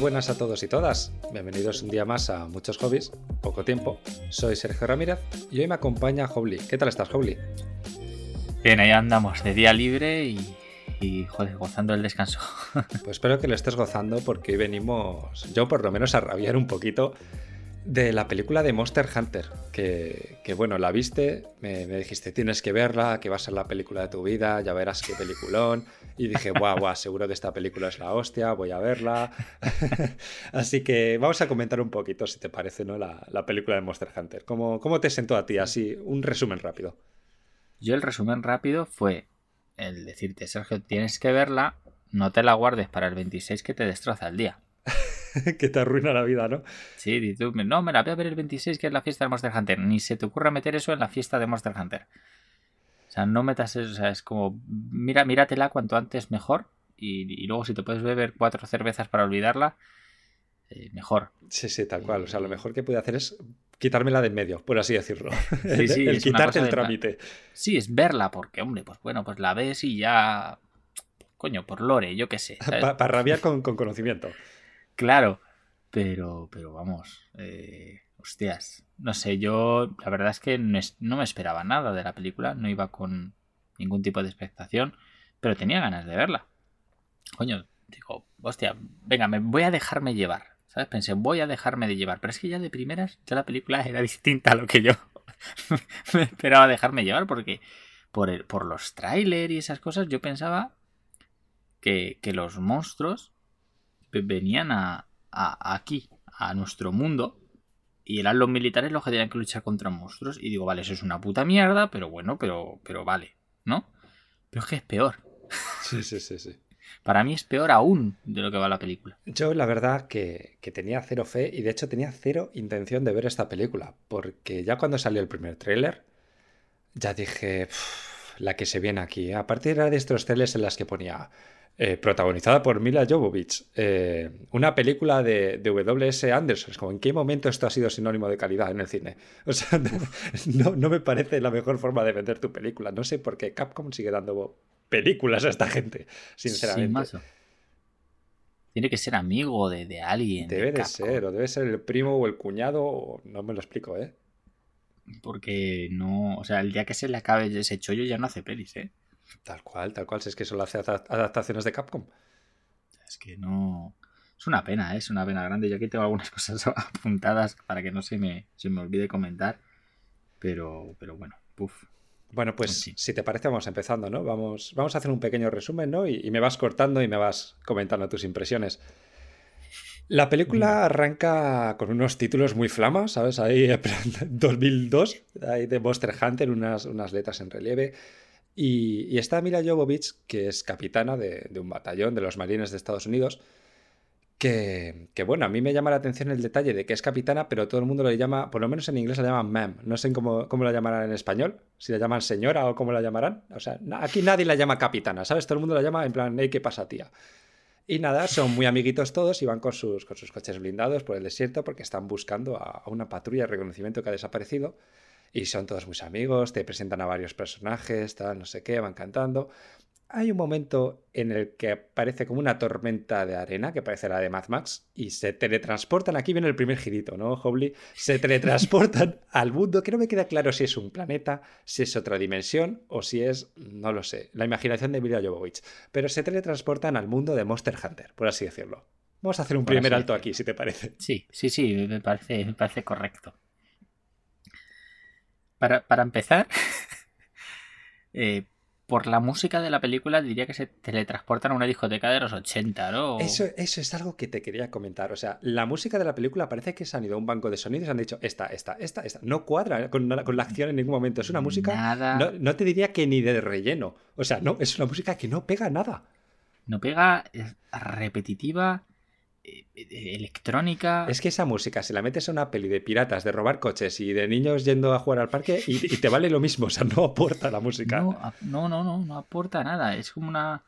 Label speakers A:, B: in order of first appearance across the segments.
A: buenas a todos y todas. Bienvenidos un día más a Muchos Hobbies, poco tiempo. Soy Sergio Ramírez y hoy me acompaña Hobly. ¿Qué tal estás, Hobly?
B: Bien, ahí andamos de día libre y, joder, gozando el descanso.
A: Pues espero que lo estés gozando porque hoy venimos, yo por lo menos, a rabiar un poquito de la película de Monster Hunter, que, bueno, la viste, me, dijiste, tienes que verla, que va a ser la película de tu vida, ya verás qué peliculón. Y dije, guau, guau, seguro que esta película es la hostia, voy a verla. así que vamos a comentar un poquito, si te parece, ¿no? La, película de Monster Hunter. ¿Cómo, ¿Cómo te sentó a ti? Así, un resumen rápido.
B: Yo el resumen rápido fue el decirte, Sergio, tienes que verla, no te la guardes para el 26 que te destroza el día.
A: que te arruina la vida, ¿no?
B: Sí, tú, no, me la voy a ver el 26, que es la fiesta de Monster Hunter. Ni se te ocurra meter eso en la fiesta de Monster Hunter. O sea, no metas eso, o sea, es como, mira, míratela cuanto antes mejor. Y, luego si te puedes beber cuatro cervezas para olvidarla, eh, mejor.
A: Sí, sí, tal cual. O sea, lo mejor que puede hacer es quitármela de en medio, por así decirlo. Sí, sí, el, quitarte el trámite.
B: Sí, es verla, porque, hombre, pues bueno, pues la ves y ya. Coño, por lore, yo qué sé.
A: Para rabiar con, con conocimiento.
B: Claro, pero, pero vamos, eh, hostias, no sé, yo la verdad es que no, me esperaba nada de la película, no iba con ningún tipo de expectación, pero tenía ganas de verla. Coño, digo, hostia, venga, me voy a dejarme llevar, ¿sabes? Pensé, voy a dejarme de llevar, pero es que ya de primeras ya la película era distinta a lo que yo me esperaba dejarme llevar, porque por, por los trailers y esas cosas yo pensaba que, que los monstruos venían a, aquí, a nuestro mundo, y eran los militares los que tenían que luchar contra monstruos. Y digo, vale, eso es una puta mierda, pero bueno, pero, pero vale, ¿no? Pero es que es peor.
A: Sí, sí, sí, sí.
B: Para mí es peor aún de lo que va la película.
A: Yo la verdad que, tenía cero fe y de hecho tenía cero intención de ver esta película, porque ya cuando salió el primer tráiler, ya dije, la que se viene aquí. A partir de estos trailers en las que ponía eh, protagonizada por Mila Jovovich, eh, una película de, de, W.S. Anderson. Como, ¿en qué momento esto ha sido sinónimo de calidad en el cine? O sea, no, no, me parece la mejor forma de vender tu película. No sé por qué Capcom sigue dando películas a esta gente, sinceramente.
B: Tiene que ser amigo de, de alguien.
A: Debe de, ser, o debe ser el primo o el cuñado, no me lo explico, ¿eh?
B: Porque no, o sea, el día que se le acabe ese chollo ya no hace pelis, ¿eh?
A: Tal cual, tal cual. Si es que solo hace adaptaciones de Capcom.
B: Es que no. Es una pena, ¿eh? es una pena grande. Yo aquí tengo algunas cosas apuntadas para que no se me, se me olvide comentar. Pero, pero bueno, puff.
A: Bueno, pues si te parece, vamos empezando, ¿no? Vamos, vamos a hacer un pequeño resumen, ¿no? Y, me vas cortando y me vas comentando tus impresiones. La película arranca con unos títulos muy flamas, ¿sabes? Ahí, 2002, ahí de Monster Hunter, unas, unas letras en relieve. Y, está Mila Jovovich, que es capitana de, un batallón de los marines de Estados Unidos, que, bueno, a mí me llama la atención el detalle de que es capitana, pero todo el mundo le llama, por lo menos en inglés la llaman ma'am. No sé cómo, cómo la llamarán en español, si la llaman señora o cómo la llamarán. O sea, aquí nadie la llama capitana, ¿sabes? Todo el mundo la llama en plan, hey, ¿qué pasa, tía? Y nada, son muy amiguitos todos y van con sus, con sus coches blindados por el desierto porque están buscando a una patrulla de reconocimiento que ha desaparecido y son todos muy amigos, te presentan a varios personajes, tal, no sé qué, van cantando. Hay un momento en el que aparece como una tormenta de arena, que parece la de Mad Max, y se teletransportan. Aquí viene el primer girito, ¿no, Hobley? Se teletransportan al mundo, que no me queda claro si es un planeta, si es otra dimensión o si es, no lo sé, la imaginación de Mila Jovovich. Pero se teletransportan al mundo de Monster Hunter, por así decirlo. Vamos a hacer un primer alto aquí, si te parece.
B: Sí, sí, sí, me parece, me parece correcto. Para, para empezar, eh, por la música de la película diría que se teletransportan a una discoteca de los 80, ¿no?
A: Eso, eso es algo que te quería comentar. O sea, la música de la película parece que se han ido a un banco de sonidos y han dicho esta, esta, esta, esta. No cuadra con, con la acción en ningún momento. Es una música. Nada. No, no, te diría que ni de relleno. O sea, no, es una música que no pega nada.
B: No pega, es repetitiva electrónica.
A: Es que esa música, si la metes a una peli de piratas, de robar coches y de niños yendo a jugar al parque, y, te vale lo mismo, o sea, no aporta la música.
B: No, no, no, no, aporta nada. Es como una.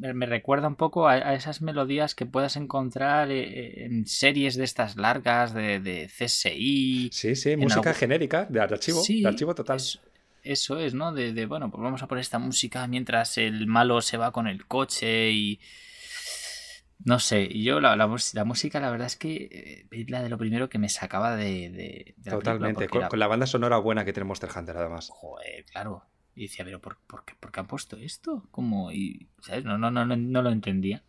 B: Me recuerda un poco a, esas melodías que puedas encontrar eh, en series de estas largas de, CSI.
A: Sí, sí, música genérica, de archivo, de archivo total.
B: eso es, ¿no? De, de, bueno, pues vamos a poner esta música mientras el malo se va con el coche y No sé, yo la, la, música, la verdad es que es eh, la de lo primero que me sacaba de.
A: Totalmente, con, la banda sonora buena que tiene Monster Hunter, además.
B: Joder, claro. Y decía, pero ¿por, por, qué, ¿por qué, han puesto esto? Como, y, ¿sabes? No, no, no, no, no lo entendía.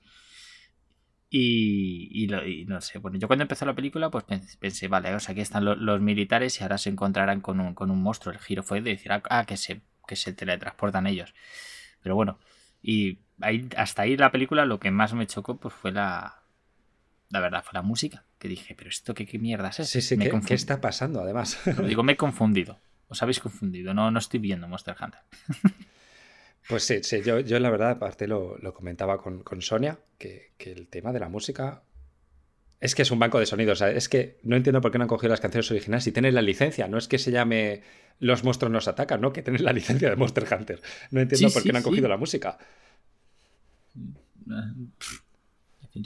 B: Y, y, no sé, bueno, yo cuando empezó la película, pues pensé, vale, o sea, aquí están los, militares y ahora se encontrarán con un, con un monstruo. El giro fue de decir, ah, ah, que se, que se teletransportan ellos. Pero bueno, y ahí, hasta ahí la película lo que más me chocó pues fue la, la verdad, fue la música. Que dije, pero esto qué, qué mierda es.
A: Sí, sí, ¿qué, ¿qué, está pasando además?
B: Lo digo, me he confundido. Os habéis confundido, no, no estoy viendo Monster Hunter.
A: Pues sí, sí yo, yo la verdad, aparte lo, comentaba con, Sonia, que, el tema de la música es que es un banco de sonidos. es que no entiendo por qué no han cogido las canciones originales si tienen la licencia. No es que se llame Los monstruos nos atacan, no, que tienen la licencia de Monster Hunter. No entiendo por qué no han cogido la música.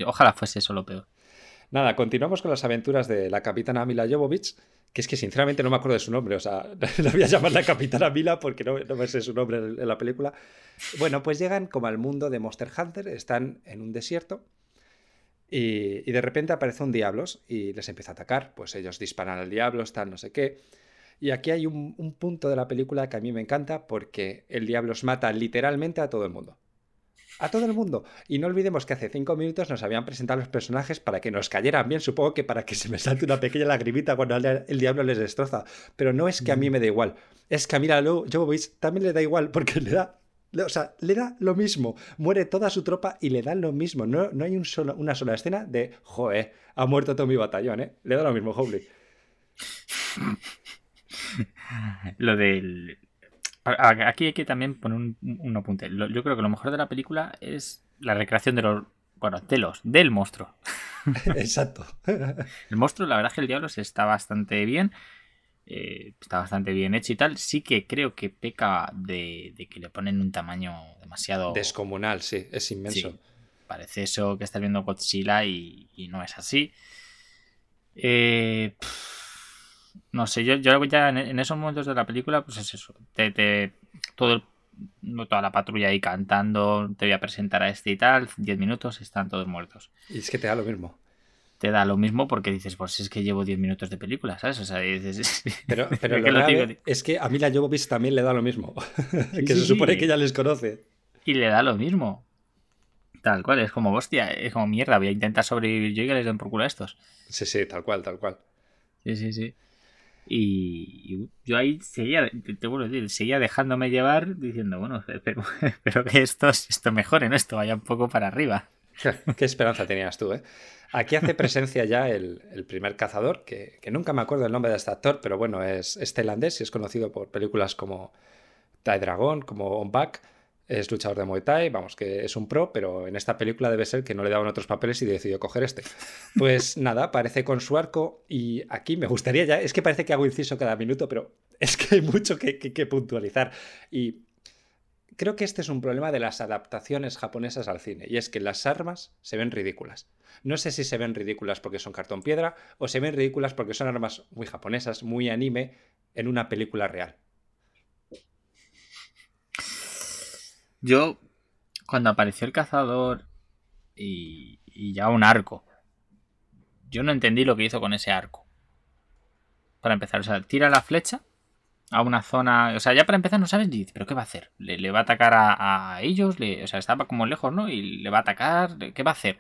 B: Ojalá fuese eso lo peor.
A: Nada, continuamos con las aventuras de la capitana Mila Jovovich que es que sinceramente no me acuerdo de su nombre, o sea, la voy a llamar la Capitana Mila porque no, no me sé su nombre en, la película. Bueno, pues llegan como al mundo de Monster Hunter, están en un desierto y, de repente aparece un diablos y les empieza a atacar, pues ellos disparan al diablo, están no sé qué. Y aquí hay un, un punto de la película que a mí me encanta porque el diablos mata literalmente a todo el mundo a todo el mundo. Y no olvidemos que hace cinco minutos nos habían presentado los personajes para que nos cayeran bien, supongo que para que se me salte una pequeña lagrimita cuando el diablo les destroza. Pero no es que a mí me da igual, es que a Mira Jovovich también le da igual porque le da o sea, le da lo mismo. Muere toda su tropa y le da lo mismo. No, no hay un solo, una sola escena de, joe, ha muerto todo mi batallón, ¿eh? Le da lo mismo, Hobley.
B: lo del Aquí hay que también poner un, apunte. Yo creo que lo mejor de la película es la recreación de los. Bueno, de los, del monstruo.
A: Exacto.
B: el monstruo, la verdad es que el diablo está bastante bien. Eh, está bastante bien hecho y tal. Sí que creo que peca de, que le ponen un tamaño demasiado.
A: Descomunal, sí, es inmenso.
B: parece eso que estás viendo Godzilla y, no es así. Eh no sé, yo, yo ya en, esos momentos de la película, pues es eso. Te, todo toda la patrulla ahí cantando, te voy a presentar a este y tal, 10 minutos, están todos muertos.
A: Y es que te da lo mismo.
B: Te da lo mismo porque dices, pues es que llevo 10 minutos de película, ¿sabes? O sea, dices...
A: Pero, pero lo es que a mí la Jovovich también le da lo mismo. que se supone que ya les conoce.
B: Y le da lo mismo. Tal cual, es como, hostia, es como mierda, voy a intentar sobrevivir yo y que les den por culo a estos.
A: Sí, sí, tal cual, tal cual.
B: Sí, sí, sí. Y, yo ahí seguía, te, vuelvo a decir, seguía dejándome llevar diciendo, bueno, espero, que esto, esto mejore, ¿no? Esto vaya un poco para arriba.
A: Qué esperanza tenías tú, ¿eh? Aquí hace presencia ya el, primer cazador, que, nunca me acuerdo el nombre de este actor, pero bueno, es, es tailandés y es conocido por películas como Tai Dragon, como On Back es luchador de Muay Thai, vamos, que es un pro, pero en esta película debe ser que no le daban otros papeles y decidió coger este. Pues nada, aparece con su arco y aquí me gustaría ya, es que parece que hago inciso cada minuto, pero es que hay mucho que, puntualizar. Y creo que este es un problema de las adaptaciones japonesas al cine, y es que las armas se ven ridículas. No sé si se ven ridículas porque son cartón piedra o se ven ridículas porque son armas muy japonesas, muy anime, en una película real.
B: Yo, cuando apareció el cazador y, ya un arco, yo no entendí lo que hizo con ese arco. Para empezar, o sea, tira la flecha a una zona. O sea, ya para empezar no sabes. ¿Pero qué va a hacer? ¿Le, va a atacar a, ellos? o sea, estaba como lejos, ¿no? Y le va a atacar. ¿Qué va a hacer?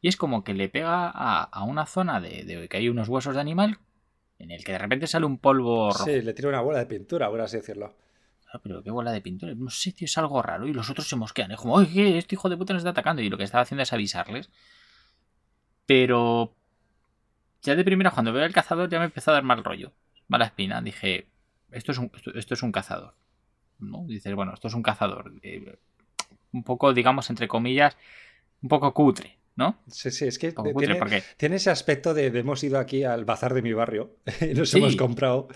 B: Y es como que le pega a, una zona de, de, que hay unos huesos de animal en el que de repente sale un polvo rojo.
A: Sí, le tira una bola de pintura, por así decirlo.
B: Ah, pero qué bola de pintura. No sé, tío, es algo raro. Y los otros se mosquean. Es como, oye, este hijo de puta nos está atacando. Y lo que estaba haciendo es avisarles. Pero. Ya de primera, cuando veo al cazador, ya me empezó a dar mal rollo. Mala espina. Dije, esto es un, esto, es un cazador. ¿No? Dices, bueno, esto es un cazador. Eh, un poco, digamos, entre comillas, un poco cutre. ¿no?
A: Sí, sí, es que tiene, ese aspecto de, hemos ido aquí al bazar de mi barrio y nos hemos comprado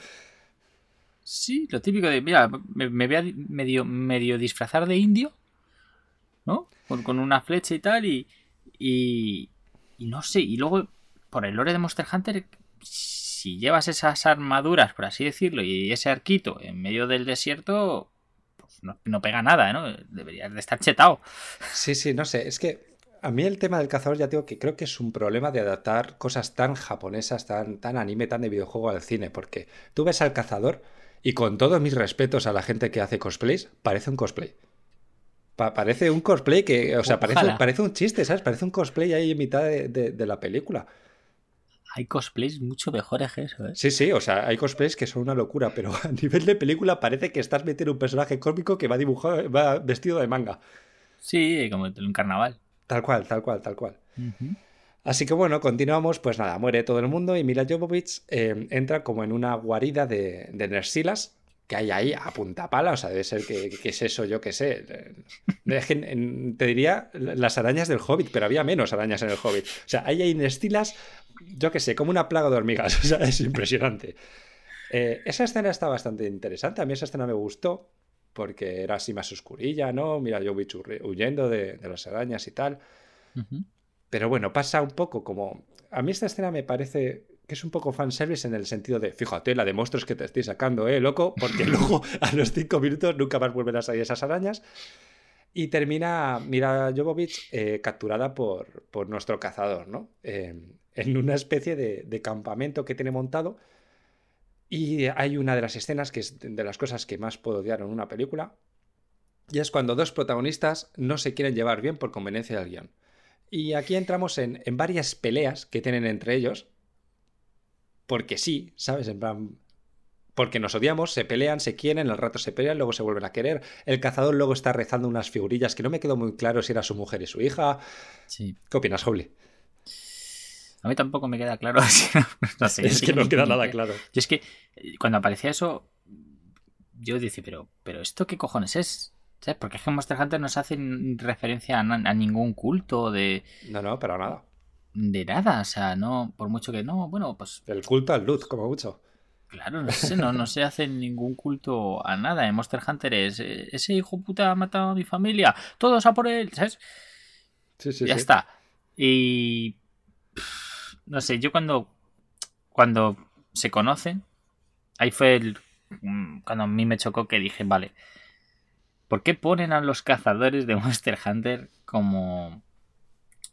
B: Sí, lo típico de, mira, me, voy a medio, medio disfrazar de indio, ¿no? Con, una flecha y tal, y, y, no sé, y luego, por el lore de Monster Hunter, si llevas esas armaduras, por así decirlo, y ese arquito en medio del desierto, pues no, pega nada, ¿no? Deberías de estar chetado.
A: Sí, sí, no sé, es que a mí el tema del cazador ya digo que creo que es un problema de adaptar cosas tan japonesas, tan, tan anime, tan de videojuego al cine, porque tú ves al cazador y con todos mis respetos a la gente que hace cosplays, parece un cosplay. parece un cosplay que, o sea, parece, parece, un chiste, ¿sabes? Parece un cosplay ahí en mitad de, la película.
B: Hay cosplays mucho mejores que eso, ¿eh?
A: Sí, sí, o sea, hay cosplays que son una locura, pero a nivel de película parece que estás metiendo un personaje cómico que va dibujado, va vestido de manga.
B: Sí, como en un carnaval.
A: Tal cual, tal cual, tal cual. Así que bueno, continuamos, pues nada, muere todo el mundo y Mila Jovovich eh, entra como en una guarida de, de Nersilas que hay ahí a punta pala, o sea, debe ser que, es eso, yo qué sé. te diría las arañas del Hobbit, pero había menos arañas en el Hobbit. O sea, hay ahí Nersilas, yo qué sé, como una plaga de hormigas, o sea, es impresionante. Eh, esa escena está bastante interesante, a mí esa escena me gustó, porque era así más oscurilla, ¿no? Mira, yo huyendo de, las arañas y tal. Pero bueno, pasa un poco como... A mí esta escena me parece que es un poco fanservice en el sentido de, fíjate, la de monstruos que te estoy sacando, ¿eh, loco? Porque luego a los cinco minutos nunca más vuelven a salir esas arañas. Y termina Mira Jovovich eh, capturada por, por, nuestro cazador, ¿no? en una especie de, de, campamento que tiene montado y hay una de las escenas que es de las cosas que más puedo odiar en una película, y es cuando dos protagonistas no se quieren llevar bien por conveniencia del guion. Y aquí entramos en, varias peleas que tienen entre ellos, porque sí, ¿sabes? En plan, porque nos odiamos, se pelean, se quieren, al rato se pelean, luego se vuelven a querer. El cazador luego está rezando unas figurillas que no me quedó muy claro si era su mujer y su hija.
B: Sí.
A: ¿Qué opinas, Holly?
B: A mí tampoco me queda claro.
A: es que no queda nada claro.
B: Yo es que eh, cuando aparecía eso, yo decía, pero, pero ¿esto qué cojones es? ¿Sabes? Porque es que Monster Hunter no se hace referencia a, ningún culto de.
A: No, no, pero nada.
B: De nada, o sea, no, por mucho que no, bueno, pues.
A: El culto al luz, como mucho.
B: Claro, no sé, no, no se hace ningún culto a nada. En Monster Hunter es eh, ese hijo puta ha matado a mi familia, todos a por él, ¿sabes?
A: Sí, sí,
B: ya está. Y no sé, yo cuando, cuando se conocen, ahí fue el, mm, cuando a mí me chocó que dije, vale, ¿por qué ponen a los cazadores de Monster Hunter como...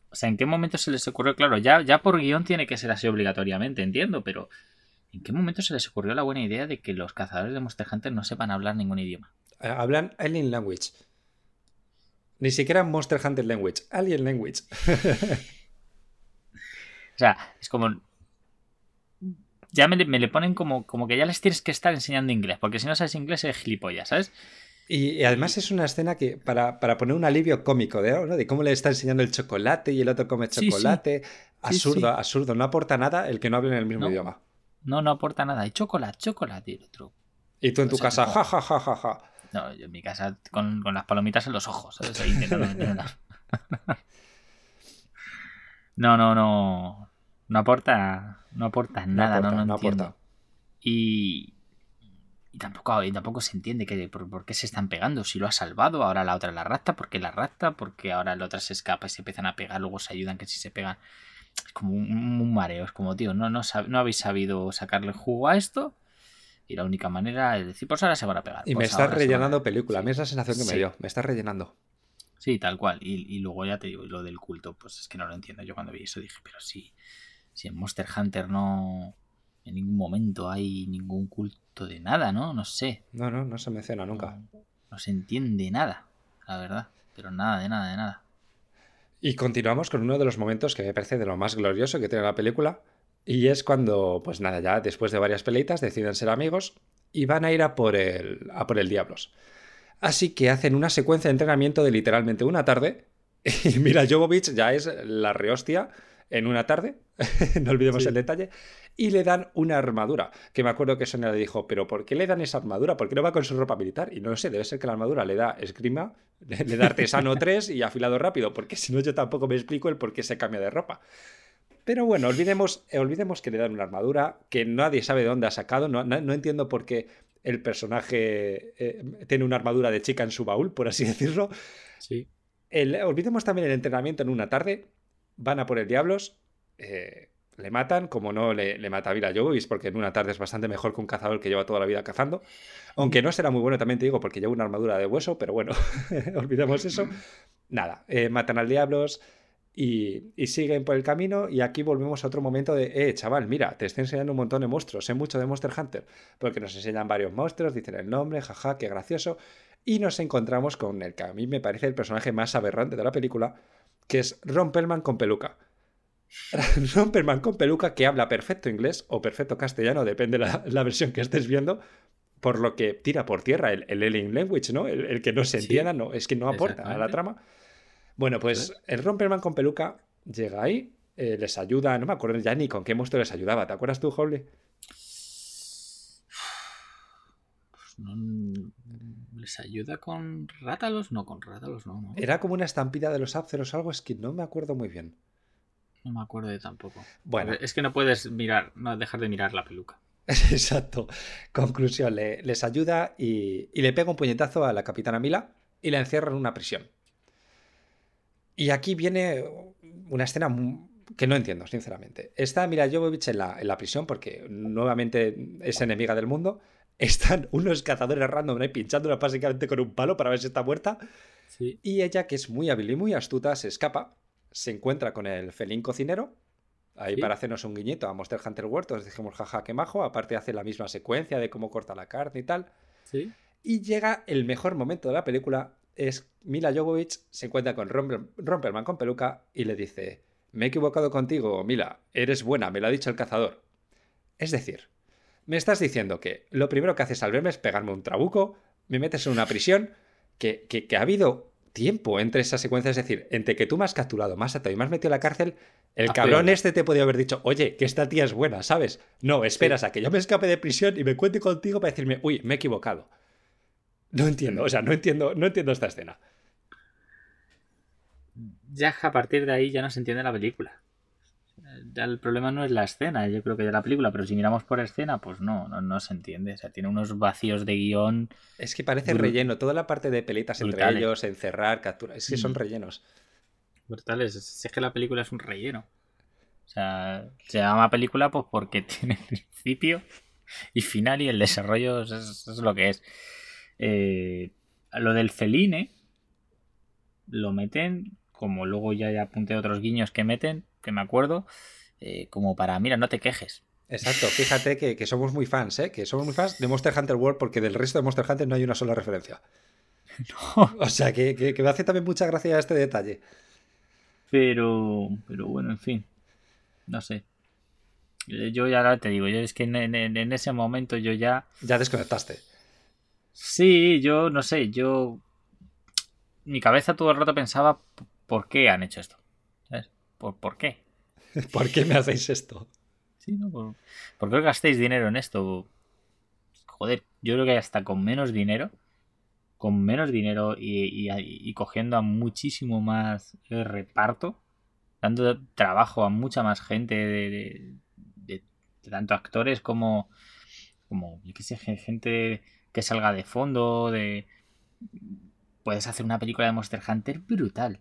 B: O sea, ¿en qué momento se les ocurrió? Claro, ya, ya por guion tiene que ser así obligatoriamente, entiendo, pero ¿en qué momento se les ocurrió la buena idea de que los cazadores de Monster Hunter no sepan hablar ningún idioma?
A: Eh, hablan Alien Language. Ni siquiera Monster Hunter Language, Alien Language.
B: O sea, es como. Ya me, le ponen como, como que ya les tienes que estar enseñando inglés, porque si no sabes inglés es gilipollas, ¿sabes?
A: Y, además es una escena que, para, poner un alivio cómico, ¿de, ¿no? de cómo le está enseñando el chocolate y el otro come chocolate. absurdo, absurdo. No aporta nada el que no hable en el mismo idioma.
B: No, no aporta nada. Y chocolate, chocolate y el otro.
A: Y tú en tu casa, ja, ja, ja, ja, ja.
B: No, yo en mi casa con, las palomitas en los ojos, ¿sabes? Ahí No, no, no. No aporta, no aporta nada, no, no, aporta. Y, y tampoco, y tampoco se entiende que, por, qué se están pegando. Si lo ha salvado, ahora la otra la rapta, porque la rapta, porque ahora la otra se escapa y se empiezan a pegar, luego se ayudan, que si se pegan. Es como un, mareo, es como, tío, no, no, no habéis sabido sacarle jugo a esto. Y la única manera es decir, pues ahora se van a pegar.
A: Y
B: me
A: pues está rellenando película. A mí es la sensación que me dio. Me está rellenando.
B: Sí, tal cual. Y, y, luego ya te digo, lo del culto, pues es que no lo entiendo. Yo cuando vi eso dije, pero sí, si en Monster Hunter no. En ningún momento hay ningún culto de nada, ¿no? No sé.
A: No, no, no se menciona nunca.
B: No, se entiende nada, la verdad. Pero nada, de nada, de nada.
A: Y continuamos con uno de los momentos que me parece de lo más glorioso que tiene la película. Y es cuando, pues nada, ya después de varias peleitas deciden ser amigos y van a ir a por el, a por el Diablos. Así que hacen una secuencia de entrenamiento de literalmente una tarde. Y mira, Jovovich ya es la rehostia en una tarde, no olvidemos el detalle, y le dan una armadura. Que me acuerdo que Sonia le dijo, pero ¿por qué le dan esa armadura? ¿Por qué no va con su ropa militar? Y no lo sé, debe ser que la armadura le da esgrima, le da artesano 3 y afilado rápido, porque si no yo tampoco me explico el por qué se cambia de ropa. Pero bueno, olvidemos, eh, olvidemos que le dan una armadura que nadie sabe de dónde ha sacado. No, no, entiendo por qué el personaje eh, tiene una armadura de chica en su baúl, por así decirlo.
B: Sí.
A: olvidemos también el entrenamiento en una tarde van a por el Diablos, eh, le matan, como no le, mata a Vila Jovovich, porque en una tarde es bastante mejor que un cazador que lleva toda la vida cazando. Aunque no será muy bueno, también te digo, porque lleva una armadura de hueso, pero bueno, olvidemos eso. Nada, eh, matan al Diablos. y, siguen por el camino y aquí volvemos a otro momento de, eh, chaval, mira, te estoy enseñando un montón de monstruos, sé mucho de Monster Hunter, porque nos enseñan varios monstruos, dicen el nombre, jaja, qué gracioso, y nos encontramos con el que a mí me parece el personaje más aberrante de la película, que es Ron Perlman con peluca. Ron Perlman con peluca que habla perfecto inglés o perfecto castellano, depende la, la versión que estés viendo, por lo que tira por tierra el, el alien language, ¿no? El, que no se entienda, no, es que no aporta a la trama. Bueno, pues el Romperman con peluca llega ahí, eh, les ayuda, no me acuerdo ya ni con qué monstruo les ayudaba. ¿Te acuerdas tú, Holly?
B: Pues no, ¿Les ayuda con rátalos? No, con rátalos no, no.
A: Era como una estampida de los Apceros o algo, es que no me acuerdo muy bien.
B: No me acuerdo de tampoco. Bueno. Es que no puedes mirar, no dejar de mirar la peluca.
A: Exacto. Conclusión, les ayuda y, y, le pega un puñetazo a la capitana Mila y la encierra en una prisión. Y aquí viene una escena que no entiendo, sinceramente. Está Mira Jovovich en la, en la prisión porque nuevamente es enemiga del mundo. Están unos cazadores random ahí pinchándola básicamente con un palo para ver si está muerta. Y ella, que es muy hábil y muy astuta, se escapa, se encuentra con el felín cocinero. Ahí para hacernos un guiñito a Monster Hunter World, os dijimos jaja que majo. Aparte hace la misma secuencia de cómo corta la carne y tal. Y llega el mejor momento de la película, es Mila Jovovich se encuentra con Romperman con peluca y le dice, me he equivocado contigo, Mila, eres buena, me lo ha dicho el cazador. Es decir, me estás diciendo que lo primero que haces al verme es pegarme un trabuco, me metes en una prisión, que, que, ha habido tiempo entre esas secuencias, es decir, entre que tú me has capturado, más atado y me has metido en la cárcel, el cabrón este te podía haber dicho, oye, que esta tía es buena, ¿sabes? No, esperas a que yo me escape de prisión y me cuente contigo para decirme, uy, me he equivocado. No entiendo, o sea, no entiendo, no entiendo esta escena.
B: Ya a partir de ahí ya no se entiende la película. Ya el problema no es la escena, yo creo que de la película, pero si miramos por escena, pues no, no, se entiende. O sea, tiene unos vacíos de guion.
A: Es que parece relleno, toda la parte de pelitas entre ellos, encerrar, capturar, es que son mm. rellenos.
B: Brutales, es que la película es un relleno. O sea, se llama película pues porque tiene principio y final y el desarrollo es lo que es. Eh, lo del feline lo meten, como luego ya, apunté otros guiños que meten, que me acuerdo, eh, como para, mira, no te quejes.
A: Exacto, fíjate que, somos muy fans, ¿eh? Que somos muy fans de Monster Hunter World porque del resto de Monster Hunter no hay una sola referencia. O sea, que, me hace también mucha gracia este detalle.
B: Pero, pero bueno, en fin. No sé. Yo ya te digo, yo es que en ese momento yo ya...
A: Ya desconectaste.
B: Sí, yo no sé, yo. Mi cabeza todo el rato pensaba, ¿por qué han hecho esto? ¿Sabes? ¿Por, qué?
A: ¿Por qué me hacéis esto?
B: Sí, ¿no? ¿Por, qué gastéis dinero en esto? Joder, yo creo que hasta con menos dinero, con menos dinero y, cogiendo a muchísimo más reparto, dando trabajo a mucha más gente de, de tanto actores como, como, yo qué sé, gente que salga de fondo, de... Puedes hacer una película de Monster Hunter brutal.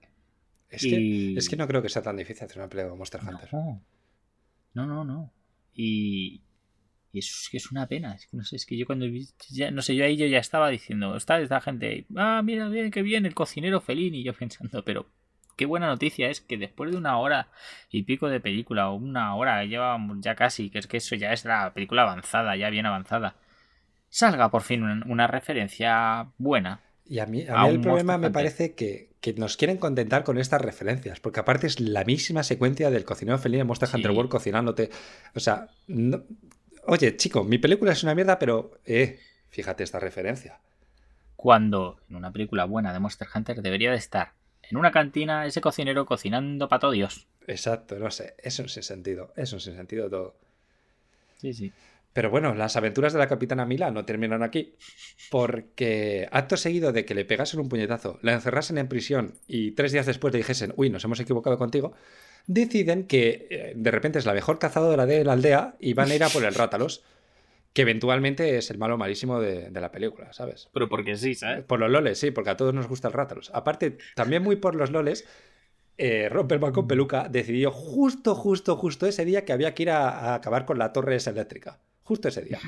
A: Es, que, es que no creo que sea tan difícil hacer una película de Monster Hunter.
B: No, no, no. Y, y eso es que es una pena. Es que no sé, es que yo cuando ya, no sé, yo ahí yo ya estaba diciendo, está esta gente, ah, mira, bien, qué bien, el cocinero felín, y yo pensando, pero qué buena noticia es que después de una hora y pico de película, o una hora, llevábamos ya casi, que es que eso ya es la película avanzada, ya bien avanzada salga por fin una, referencia buena.
A: Y a mí, el problema me parece que, nos quieren contentar con estas referencias, porque aparte es la misma secuencia del cocinero feliz de Monster Hunter World cocinándote. O sea, oye, chico, mi película es una mierda, pero eh, fíjate esta referencia.
B: Cuando en una película buena de Monster Hunter debería de estar en una cantina ese cocinero cocinando para todo Dios.
A: Exacto, no sé, eso es sin sentido, eso es sin sentido todo.
B: Sí, sí.
A: Pero bueno, las aventuras de la capitana Mila no terminan aquí, porque acto seguido de que le pegasen un puñetazo, la encerrasen en prisión y tres días después le dijesen, uy, nos hemos equivocado contigo, deciden que eh, de repente es la mejor cazadora de la aldea y van a ir a por el Rátalos, que eventualmente es el malo malísimo de, la película, ¿sabes?
B: Pero porque sí, ¿sabes?
A: Por los loles, sí, porque a todos nos gusta el Rátalos. Aparte, también muy por los loles, eh, Romperman con peluca decidió justo, justo, justo ese día que había que ir a, a acabar con la torre esa eléctrica justo ese día.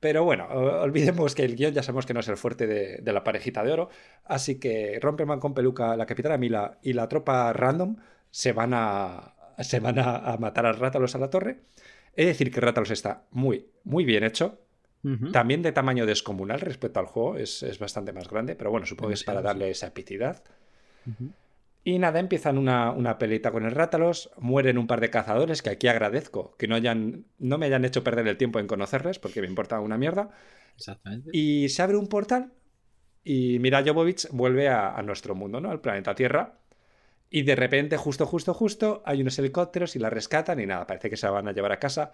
A: Pero bueno, olvidemos que el guion ya sabemos que no es el fuerte de, la parejita de oro. Así que Romperman con peluca, la capitana Mila y la tropa random se van a, se van a, matar a Rátalos a la torre. Es decir que Rátalos está muy, muy bien hecho. También de tamaño descomunal respecto al juego, es, bastante más grande, pero bueno, supongo que es para darle esa epitidad. Y nada, empiezan una, una, pelita con el Rátalos, mueren un par de cazadores, que aquí agradezco que no, hayan, no me hayan hecho perder el tiempo en conocerles, porque me importa una mierda.
B: Exactamente.
A: Y se abre un portal y Mira Jovovich vuelve a, a, nuestro mundo, ¿no? Al planeta Tierra. Y de repente, justo, justo, justo, hay unos helicópteros y la rescatan y nada, parece que se la van a llevar a casa.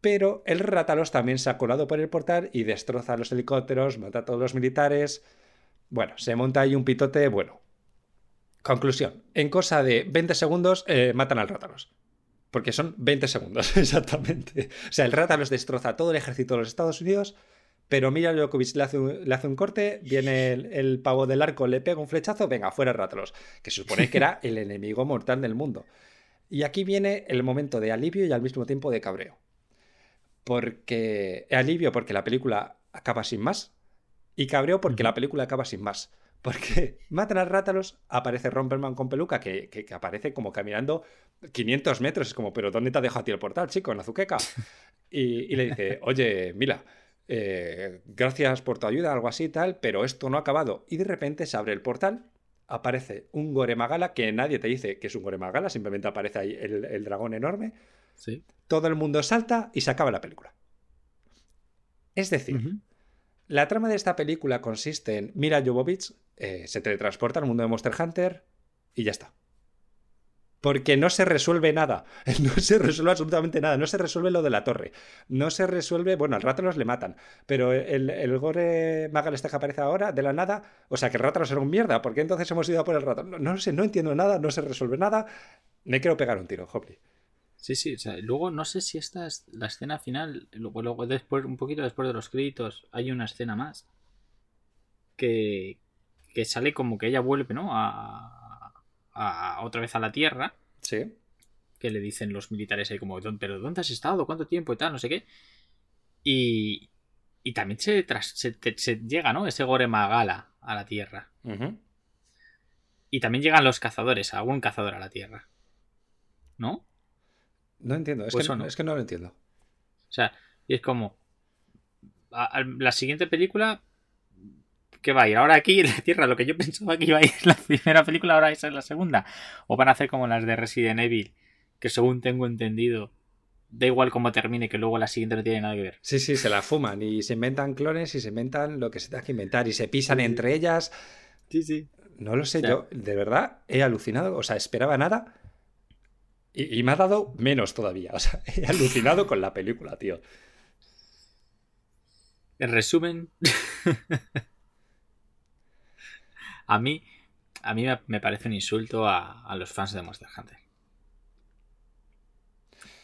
A: Pero el Rátalos también se ha colado por el portal y destroza los helicópteros, mata a todos los militares. Bueno, se monta ahí un pitote bueno. Conclusión. En cosa de 20 segundos eh, matan al Rátalos. Porque son 20 segundos, exactamente. O sea, el Rátalos destroza todo el ejército de los Estados Unidos pero Mira Djokovic le hace un, le hace un corte, viene el, pavo del arco, le pega un flechazo, venga, fuera Rátalos, que se supone que era el enemigo mortal del mundo. Y aquí viene el momento de alivio y al mismo tiempo de cabreo. Porque. Alivio porque la película acaba sin más. Y cabreo porque la película acaba sin más. Porque matan a Rátalos, aparece Romperman con peluca, que, que, aparece como caminando 500 metros. Es como, pero ¿dónde te ha dejado a ti el portal, chico? En Azuqueca. Y, y le dice, oye, Mila, eh, gracias por tu ayuda, algo así y tal, pero esto no ha acabado. Y de repente se abre el portal, aparece un Goremagala, que nadie te dice que es un Goremagala, simplemente aparece ahí el, dragón enorme.
B: Sí.
A: Todo el mundo salta y se acaba la película. Es decir, la trama de esta película consiste en Mira Jovovich eh, se teletransporta al mundo de Monster Hunter y ya está porque no se resuelve nada. No se resuelve absolutamente nada. No se resuelve lo de la torre. No se resuelve. Bueno, al Rátalos le matan. Pero el, el Gore Magal este que aparece ahora, de la nada. O sea, que el Rátalos era un mierda. ¿Por qué entonces hemos ido a por el Rátalos? No, sé, no entiendo nada. No se resuelve nada. Me quiero pegar un tiro, Hopley.
B: Sí, sí. O sea, luego no sé si esta es la escena final. Luego, luego, después, un poquito después de los créditos, hay una escena más. Que, que sale como que ella vuelve, ¿no? A, otra vez a la Tierra.
A: Sí.
B: Que le dicen los militares ahí como, pero ¿dónde has estado? ¿Cuánto tiempo? Y tal, no sé qué. Y, y también se, se, llega, ¿no? Ese Gore Magala a la Tierra. Y también llegan los cazadores, algún cazador a la Tierra. ¿No?
A: No entiendo, es, pues que, no, es que no lo entiendo.
B: O sea, y es como. la siguiente película ¿Qué va a ir? Ahora aquí en la Tierra, lo que yo pensaba que iba a ir la primera película, ahora esa es la segunda. O van a hacer como las de Resident Evil, que según tengo entendido, da igual cómo termine, que luego la siguiente no tiene nada que ver.
A: Sí, sí, se la fuman y se inventan clones y se inventan lo que se tenga que inventar y se pisan entre ellas.
B: Sí, sí.
A: No lo sé, yo de verdad he alucinado, o sea, esperaba nada y, y me ha dado menos todavía. O sea, he alucinado con la película, tío.
B: En resumen, A mí, a mí me parece un insulto a, los fans de Monster Hunter.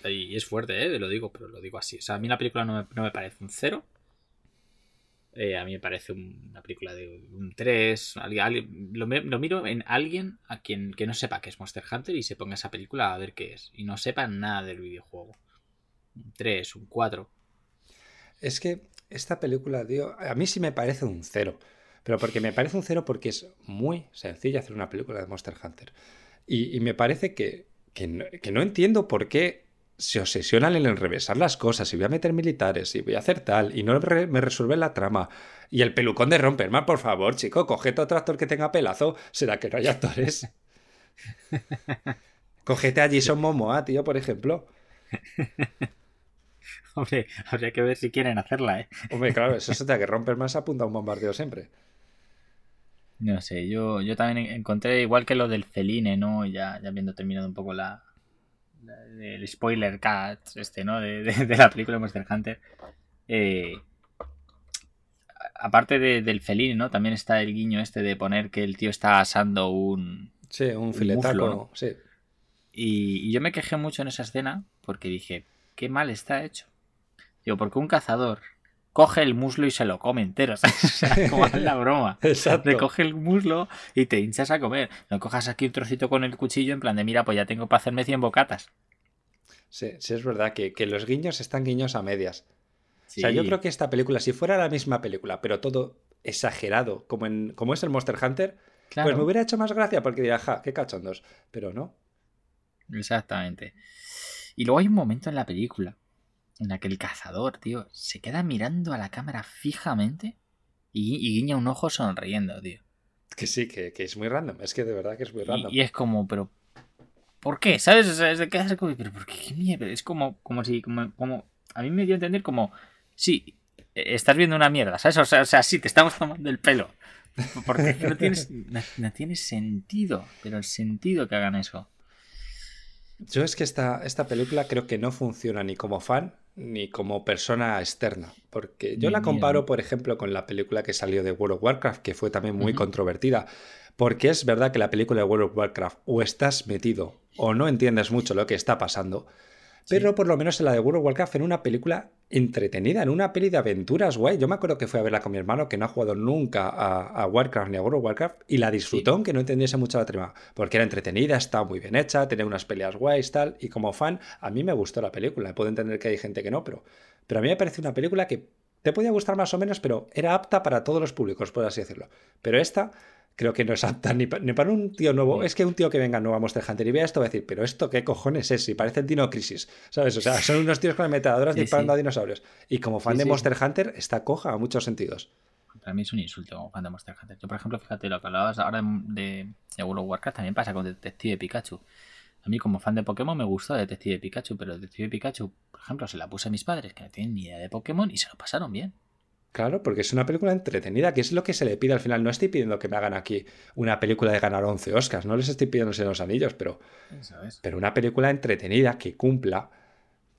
B: Y es fuerte, ¿eh? Lo digo, pero lo digo así. O sea, a mí la película no me, parece un cero. Eh, a mí me parece una película de un 3. Lo, miro en alguien a quien que no sepa que es Monster Hunter y se ponga esa película a ver qué es. Y no sepa nada del videojuego. Un 3, un 4.
A: Es que esta película, tío, a mí sí me parece un cero. Pero porque me parece un cero porque es muy sencilla hacer una película de Monster Hunter. Y, me parece que, que, no, entiendo por qué se obsesionan en enrevesar las cosas y voy a meter militares y voy a hacer tal y no me resuelve la trama. Y el pelucón de Romperman, por favor, chico, cogete otro actor que tenga pelazo. ¿Será que no hay actores? cogete a Jason Momoa, tío, por ejemplo.
B: Hombre, habría que ver si quieren hacerla, ¿eh?
A: Hombre, claro, eso es otra que Romperman se apunta a un bombardeo siempre.
B: No sé, yo, yo también encontré igual que lo del Celine, ¿no? Ya, ya habiendo terminado un poco la, el spoiler cat este, ¿no? De, la película de Monster Hunter. Eh, aparte del Feline, ¿no? También está el guiño este de poner que el tío está asando un...
A: Sí, un filetaco, sí.
B: Y, y, yo me quejé mucho en esa escena porque dije, qué mal está hecho. Digo, porque un cazador coge el muslo y se lo come entero. O sea, como es la broma.
A: Exacto.
B: Te coge el muslo y te hinchas a comer. No cojas aquí un trocito con el cuchillo en plan de, mira, pues ya tengo para hacerme 100 bocatas.
A: Sí, sí, es verdad que, los guiños están guiños a medias. O sea, yo creo que esta película, si fuera la misma película, pero todo exagerado, como, en, como es el Monster Hunter, pues me hubiera hecho más gracia porque diría, ja, qué cachondos. Pero no.
B: Exactamente. Y luego hay un momento en la película en la que el cazador, tío, se queda mirando a la cámara fijamente y, guiña un ojo sonriendo, tío.
A: Que sí, que, es muy random. Es que de verdad que es muy random.
B: Y, es como, pero. ¿Por qué? ¿Sabes? O sea, es de pero ¿por qué? ¿Qué mierda? Es como, como si, como, como. A mí me dio a entender como. Sí, e, estás viendo una mierda, ¿sabes? O sea, o sea sí, te estamos tomando el pelo. Porque no, tienes, no, tiene sentido, pero el sentido que hagan eso.
A: Yo es que esta, esta película creo que no funciona ni como fan ni como persona externa. Porque yo la comparo, por ejemplo, con la película que salió de World of Warcraft, que fue también muy controvertida. Porque es verdad que la película de World of Warcraft o estás metido o no entiendes mucho lo que está pasando pero por lo menos en la de World of Warcraft en una película entretenida, en una peli de aventuras, guay. Yo me acuerdo que fui a verla con mi hermano, que no ha jugado nunca a, Warcraft ni a World of Warcraft, y la disfrutó, aunque no entendiese mucho la trama, porque era entretenida, estaba muy bien hecha, tenía unas peleas guays, tal, y como fan, a mí me gustó la película. Puedo entender que hay gente que no, pero, pero a mí me parece una película que te podía gustar más o menos, pero era apta para todos los públicos, por así decirlo. Pero esta creo que no es apta ni, para un tío nuevo. Es que un tío que venga nuevo a Monster Hunter y vea esto va a decir, pero esto qué cojones es, si parece el Dino Crisis, ¿sabes? O sea, son unos tíos con metadoras disparando a dinosaurios. Y como fan de Monster Hunter, está coja a muchos sentidos.
B: Para mí es un insulto como fan de Monster Hunter. Yo, por ejemplo, fíjate lo que hablabas ahora de, de World of Warcraft, también pasa con Detective Pikachu. A mí, como fan de Pokémon, me gustó Detective Pikachu, pero Detective Pikachu, por ejemplo, se la puse a mis padres que no tienen ni idea de Pokémon y se lo pasaron bien.
A: Claro, porque es una película entretenida, que es lo que se le pide al final. No estoy pidiendo que me hagan aquí una película de ganar 11 Oscars, no les estoy pidiendo los anillos, pero, pero una película entretenida que cumpla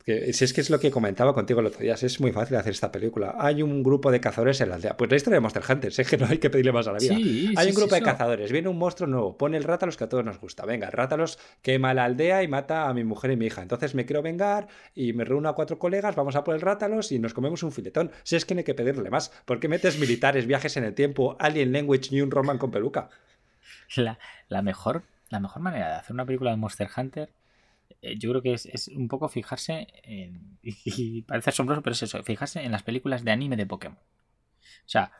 A: si es que es lo que comentaba contigo el otro día, es muy fácil hacer esta película. Hay un grupo de cazadores en la aldea. Pues la historia de Monster Hunter, es que no hay que pedirle más a la vida. hay un grupo de cazadores, viene un monstruo nuevo, pone el Rátalos que a todos nos gusta. Venga, Rátalos quema la aldea y mata a mi mujer y mi hija. Entonces me quiero vengar y me reúno a cuatro colegas, vamos a por el Rátalos y nos comemos un filetón. Si es que no hay que pedirle más. ¿Por qué metes militares, viajes en el tiempo, Alien Language y un Roman con peluca?
B: La, la, mejor, la mejor manera de hacer una película de Monster Hunter eh, yo creo que es, un poco fijarse en. Y parece asombroso, pero es eso, fijarse en las películas de anime de Pokémon. O sea,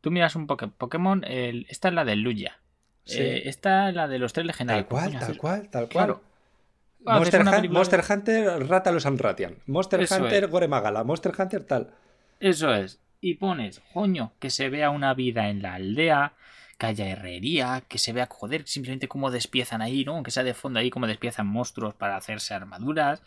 B: tú miras un Pokémon, esta es la de Luya. Eh, esta es la de los tres legendarios.
A: Tal cual, tal cual, tal cual. Monster, Hunter, Rátalos and Ratian. Monster Hunter, Gore Magala. Monster Hunter, tal.
B: Eso es. Y pones, coño, que se vea una vida en la aldea, que haya herrería, que se vea, joder, simplemente cómo despiezan ahí, ¿no? Aunque sea de fondo ahí, cómo despiezan monstruos para hacerse armaduras.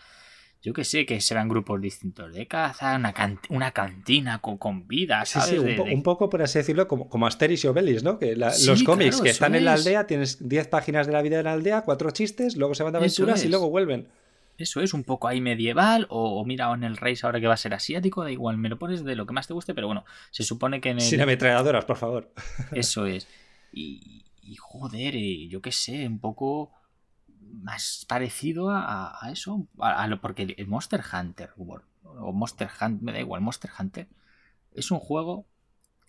B: Yo que sé, que se vean grupos distintos de caza, una, una cantina con, con vida, ¿sabes?
A: Sí, sí, un, poco, por así decirlo, como, como Asterix y Obelix, ¿no? Que los cómics que están en la aldea, tienes 10 páginas de la vida de la aldea, cuatro chistes, luego se van de aventuras y luego vuelven.
B: Eso es un poco ahí medieval, o, mira, en el Race ahora que va a ser asiático, da igual, me lo pones de lo que más te guste, pero bueno, se supone que en el...
A: Sin ametralladoras, por favor.
B: Eso es. Y, joder, eh, yo qué sé, un poco más parecido a, eso, a, lo, porque el Monster Hunter, o Monster Hunter, me da igual, Monster Hunter, es un juego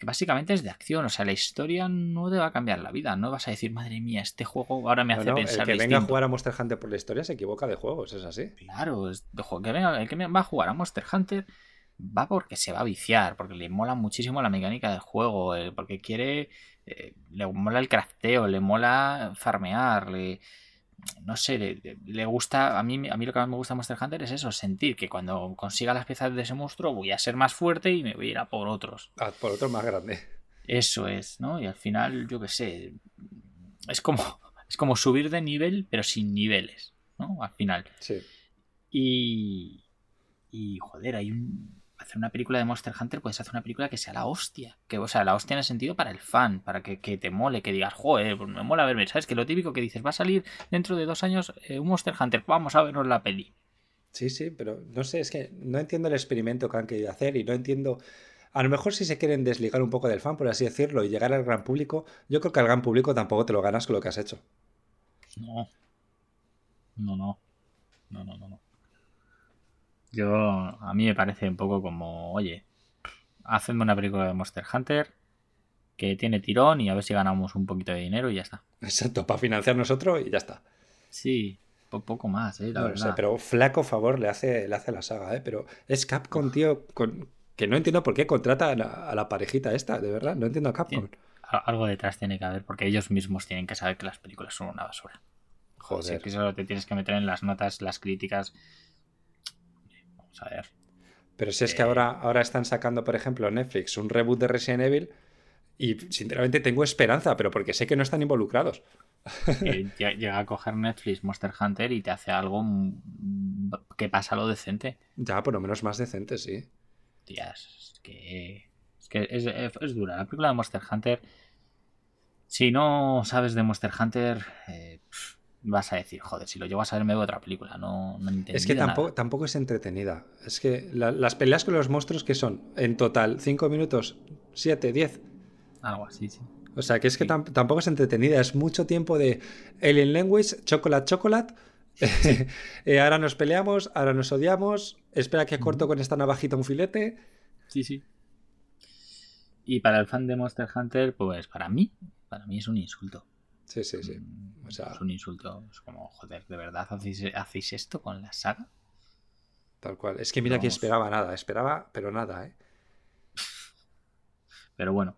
B: básicamente es de acción, o sea, la historia no te va a cambiar la vida, no vas a decir, madre mía, este juego ahora me hace pensar.
A: El que venga a jugar a Monster Hunter por la historia se equivoca de juegos, es así.
B: Claro, es que venga, el que va a jugar a Monster Hunter va porque se va a viciar, porque le mola muchísimo la mecánica del juego, eh, porque quiere, eh, le mola el crafteo, le mola farmear, le, no sé, le, gusta, a mí, a mí lo que más me gusta de Monster Hunter es eso, sentir que cuando consiga las piezas de ese monstruo voy a ser más fuerte y me voy a ir a por otros.
A: A por otros más grandes.
B: Eso es, ¿no? Y al final, yo qué sé, es como, es como subir de nivel, pero sin niveles, ¿no? Al final.
A: Sí.
B: Y, y joder, hay un, hacer una película de Monster Hunter, puedes hacer una película que sea la hostia. Que, o sea, la hostia en el sentido para el fan, para que, te mole, que digas, joder, pues me mola verme. ¿Sabes? Que lo típico que dices, va a salir dentro de dos años eh, un Monster Hunter, vamos a vernos la peli.
A: Sí, sí, pero no sé, es que no entiendo el experimento que han querido hacer y no entiendo. A lo mejor si se quieren desligar un poco del fan, por así decirlo, y llegar al gran público, yo creo que al gran público tampoco te lo ganas con lo que has hecho.
B: No. No, no. No, no, no, no. Yo, a mí me parece un poco como, oye, hacedme una película de Monster Hunter que tiene tirón y a ver si ganamos un poquito de dinero y ya está.
A: Exacto, para financiar nosotros y ya está.
B: Sí, poco más, ¿eh? La verdad.
A: pero flaco favor le hace, le hace la saga, ¿eh? Pero es Capcom, tío, con, que no entiendo por qué contrata a la, parejita esta, de verdad, no entiendo a Capcom.
B: Algo detrás tiene que haber, porque ellos mismos tienen que saber que las películas son una basura. Joder. que solo te tienes que meter en las notas, las críticas. Vamos a ver.
A: Pero si es que ahora, ahora están sacando, por ejemplo, Netflix un reboot de Resident Evil y sinceramente tengo esperanza, pero porque sé que no están involucrados.
B: llega a coger Netflix Monster Hunter y te hace algo que pasa lo decente.
A: Ya, por lo menos más decente, sí.
B: Tías, es que. Es que es, dura. La película de Monster Hunter. Si no sabes de Monster Hunter. Eh, vas a decir, joder, si lo llevo a saber me veo otra película, no, no
A: Es que tampoco, tampoco es entretenida. Es que las peleas con los monstruos que son, en total, 5 minutos, 7, 10.
B: Algo así, sí.
A: O sea, que es que tampoco es entretenida, es mucho tiempo de Alien Language, chocolate, chocolate. Eh, ahora nos peleamos, ahora nos odiamos. Espera que corto con esta navajita un filete.
B: Sí, sí. Y para el fan de Monster Hunter, pues para mí, para mí es un insulto.
A: Sí, sí, sí.
B: Mm, es un insulto. Es como, joder, ¿de verdad hacéis, esto con la saga?
A: Tal cual. Es que mira que esperaba nada, esperaba, pero nada, ¿eh?
B: Pero bueno,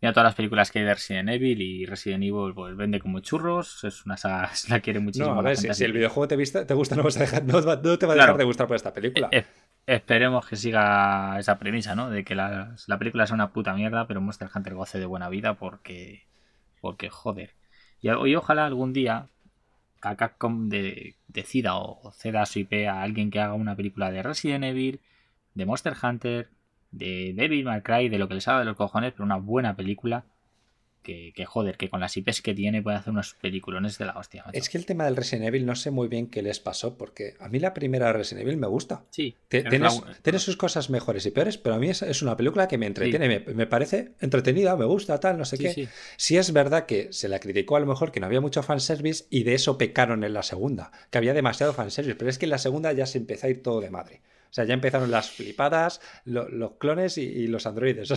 B: mira todas las películas que hay de Resident Evil y Resident Evil pues vende como churros, es una saga, la quiere muchísimo.
A: No, a ver, si, el videojuego te, te gusta, no, vas a dejar, no, te va a dejar de gustar por esta película. Eh,
B: eh, esperemos que siga esa premisa, ¿no? De que la, película es una puta mierda, pero Monster Hunter goce de buena vida porque, porque joder. Y, ojalá algún día Capcom de, decida o ceda su IP a alguien que haga una película de Resident Evil, de Monster Hunter, de Devil May de lo que les haga de los cojones, pero una buena película que, joder, que con las IPs que tiene puede hacer unos peliculones de la hostia.
A: Es que el tema del Resident Evil no sé muy bien qué les pasó, porque a mí la primera Resident Evil me gusta.
B: Sí.
A: tiene sus cosas mejores y peores, pero a mí es, una película que me entretiene, me, parece entretenida, me gusta, tal, no sé qué. Sí. es verdad que se la criticó a lo mejor que no había mucho fanservice y de eso pecaron en la segunda, que había demasiado fanservice, pero es que en la segunda ya se empezó a ir todo de madre. O sea, ya empezaron las flipadas, los clones y, los androides.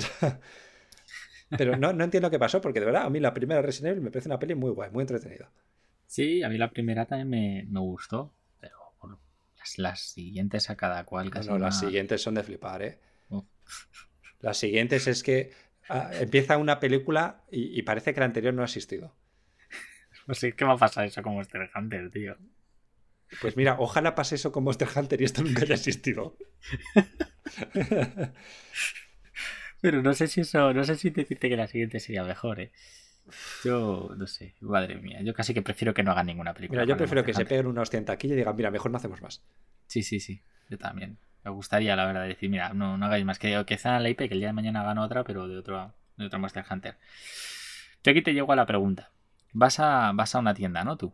A: Pero no, no entiendo qué pasó, porque de verdad a mí la primera Resident Evil me parece una peli muy guay, muy entretenida.
B: Sí, a mí la primera también me, gustó, pero las, siguientes a cada cual
A: casi. No, las siguientes son de flipar, ¿eh? Las siguientes es que ah, empieza una película y, parece que la anterior no ha existido.
B: Pues sí, ¿qué va a pasar eso con Monster Hunter, tío?
A: Pues mira, ojalá pase eso con Monster Hunter y esto nunca haya existido.
B: Pero no sé si eso, no sé si decirte que la siguiente sería mejor, ¿eh? Yo no sé, madre mía. Yo casi que prefiero que no hagan ninguna película.
A: Mira, yo prefiero que se peguen hostia aquí y digan, mira, mejor no hacemos más.
B: Sí, sí, sí. Yo también. Me gustaría, la verdad, decir, mira, no, no hagáis más. Que, que la IP, que el día de mañana hagan otra, pero de otro, de otro Monster Hunter. Yo aquí te llego a la pregunta. Vas a, vas a una tienda, ¿no? Tú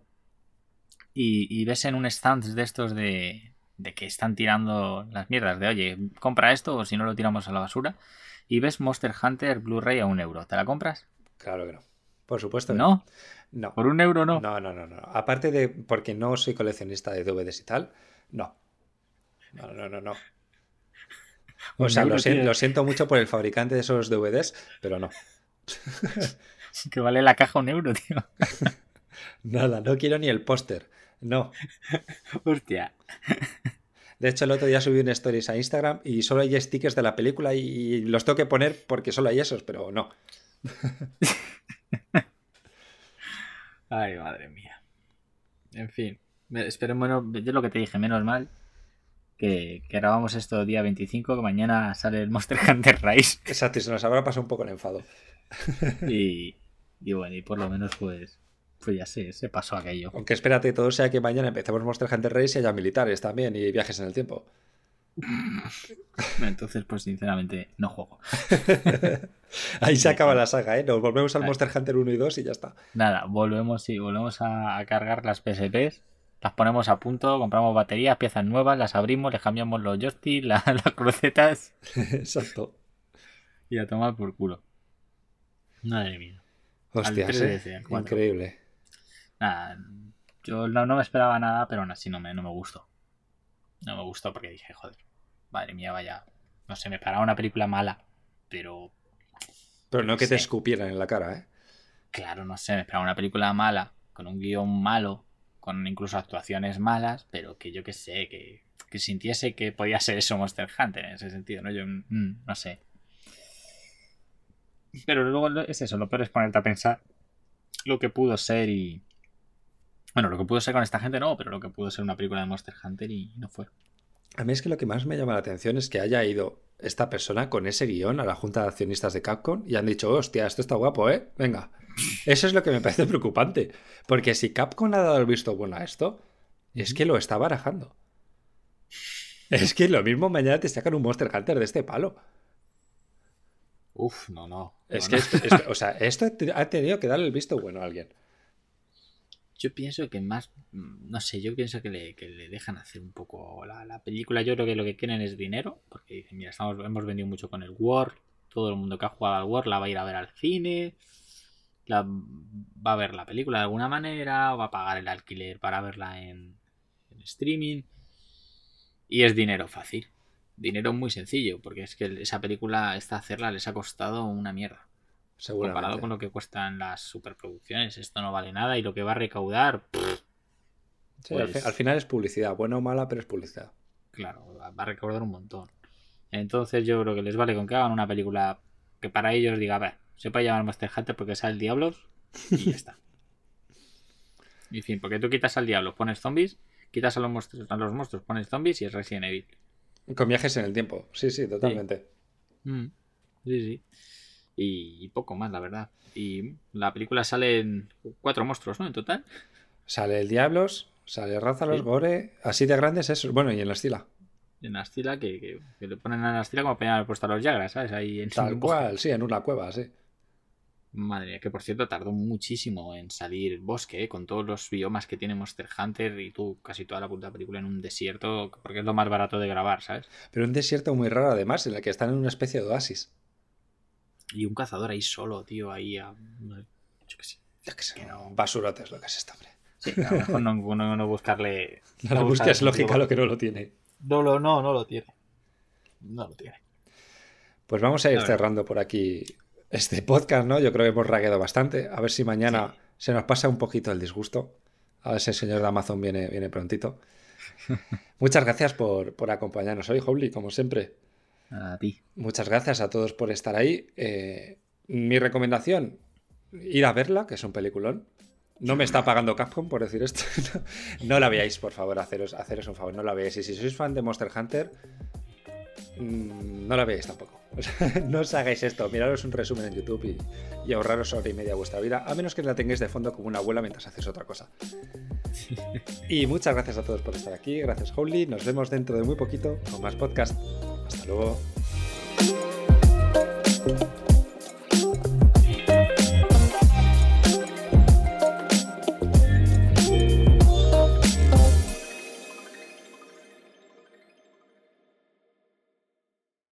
B: y, ves en un stand de estos de, de que están tirando las mierdas de oye, compra esto o si no lo tiramos a la basura y ves Monster Hunter Blu-ray a un euro, ¿te la compras?
A: Claro que no. Por supuesto.
B: ¿No? No. ¿Por un euro no?
A: No, no, no, no. Aparte de porque no soy coleccionista de DVDs y tal, no. No, no, no, no. O sea, lo, siento, mucho por el fabricante de esos DVDs, pero no.
B: que vale la caja un euro, tío.
A: Nada, no quiero ni el póster. No.
B: Hostia.
A: De hecho, el otro día subí un stories a Instagram y solo hay stickers de la película y los tengo que poner porque solo hay esos, pero no.
B: Ay, madre mía. En fin. Esperemos, bueno, yo lo que te dije, menos mal que, grabamos esto día 25, que mañana sale el Monster Hunter Rise.
A: Exacto, y se nos habrá pasado un poco el enfado.
B: y, y bueno, y por lo menos pues pues ya sé, se pasó aquello.
A: Aunque espérate, todo sea que mañana empecemos Monster Hunter Race y haya militares también y viajes en el tiempo.
B: Entonces, pues sinceramente, no juego.
A: Ahí se acaba la saga, ¿eh? Nos volvemos al Monster Hunter 1 y 2 y ya está.
B: Nada, volvemos, sí, volvemos a, cargar las PSPs, las ponemos a punto, compramos baterías, piezas nuevas, las abrimos, les cambiamos los joysticks, las crucetas.
A: Exacto.
B: Y a tomar por culo. Madre mía.
A: Hostias, ¿eh? increíble.
B: Nada, yo no, me esperaba nada, pero aún así no me, no me gustó. No me gustó porque dije, joder, madre mía, vaya. No sé, me esperaba una película mala, pero.
A: Pero no que te escupieran en la cara, ¿eh?
B: Claro, no sé, me esperaba una película mala, con un guion malo, con incluso actuaciones malas, pero que yo que sé, que, que sintiese que podía ser eso Monster Hunter en ese sentido, ¿no? Yo mm, no sé. Pero luego es eso, lo peor es ponerte a pensar lo que pudo ser y, Bueno, lo que pudo ser con esta gente no, pero lo que pudo ser una película de Monster Hunter y no fue.
A: A mí es que lo que más me llama la atención es que haya ido esta persona con ese guion a la junta de accionistas de Capcom y han dicho, hostia, esto está guapo, ¿eh? Venga. Eso es lo que me parece preocupante. Porque si Capcom ha dado el visto bueno a esto, es que lo está barajando. Es que lo mismo mañana te sacan un Monster Hunter de este palo.
B: Uf, no, no.
A: Es que, o sea, esto ha tenido que darle el visto bueno a alguien.
B: Yo pienso que más, mm, no sé, yo pienso que le, que le dejan hacer un poco la, película. Yo creo que lo que quieren es dinero, porque dicen, mira, estamos, hemos vendido mucho con el War, todo el mundo que ha jugado al War la va a ir a ver al cine, la, va a ver la película de alguna manera, o va a pagar el alquiler para verla en, en streaming. Y es dinero fácil. Dinero muy sencillo, porque es que esa película, esta hacerla, les ha costado una mierda. Comparado con lo que cuestan las superproducciones, esto no vale nada y lo que va a recaudar.
A: Pues al, final es publicidad, buena o mala, pero es publicidad.
B: Claro, va a recaudar un montón. Entonces yo creo que les vale con que hagan una película que para ellos diga, a ver, se puede llamar Master Hunter porque sale el Diablos y ya está. en fin, porque tú quitas al Diablo, pones zombies, quitas a los monstruos, a los monstruos pones zombies y es Resident Evil.
A: Con viajes en el tiempo, sí, sí, totalmente.
B: sí, mm, sí y poco más, la verdad. Y la película salen cuatro monstruos, ¿no? En total.
A: Sale el Diablos, sale Rázalos, Gore, así de grandes eso. Bueno, y en la estila.
B: En la estila, que, le ponen a la estila como apenas puesto a los Yagras, ¿sabes? Ahí en
A: Tal cual, sí, en una cueva, sí.
B: Madre mía, que por cierto tardó muchísimo en salir bosque, ¿eh? con todos los biomas que tiene Monster Hunter y tú casi toda la puta película en un desierto, porque es lo más barato de grabar, ¿sabes?
A: Pero un desierto muy raro además, en el que están en una especie de oasis.
B: Y un cazador ahí solo, tío, ahí a. Yo qué sé.
A: Ya que sé. Basurote es lo que es este hombre.
B: Sí, a lo mejor no, no, buscarle.
A: No, no busques lógica lo que no lo tiene.
B: No, no, no, no lo tiene. No lo tiene.
A: Pues vamos a ir cerrando por aquí este podcast, ¿no? Yo creo que hemos ragueado bastante. A ver si mañana se nos pasa un poquito el disgusto. A ver si el señor de Amazon viene, viene prontito. Muchas gracias por, por acompañarnos hoy, Hobly, como siempre.
B: A ti.
A: Muchas gracias a todos por estar ahí. Eh, mi recomendación, ir a verla, que es un peliculón. No me está pagando Capcom por decir esto. no la veáis, por favor, haceros, haceros un favor, no la veáis. Y si sois fan de Monster Hunter, mm, no la veáis tampoco. no os hagáis esto, miraros un resumen en YouTube y, y, ahorraros hora y media de vuestra vida, a menos que la tengáis de fondo como una abuela mientras hacéis otra cosa. y muchas gracias a todos por estar aquí, gracias Holy, nos vemos dentro de muy poquito con más podcast. Hasta luego.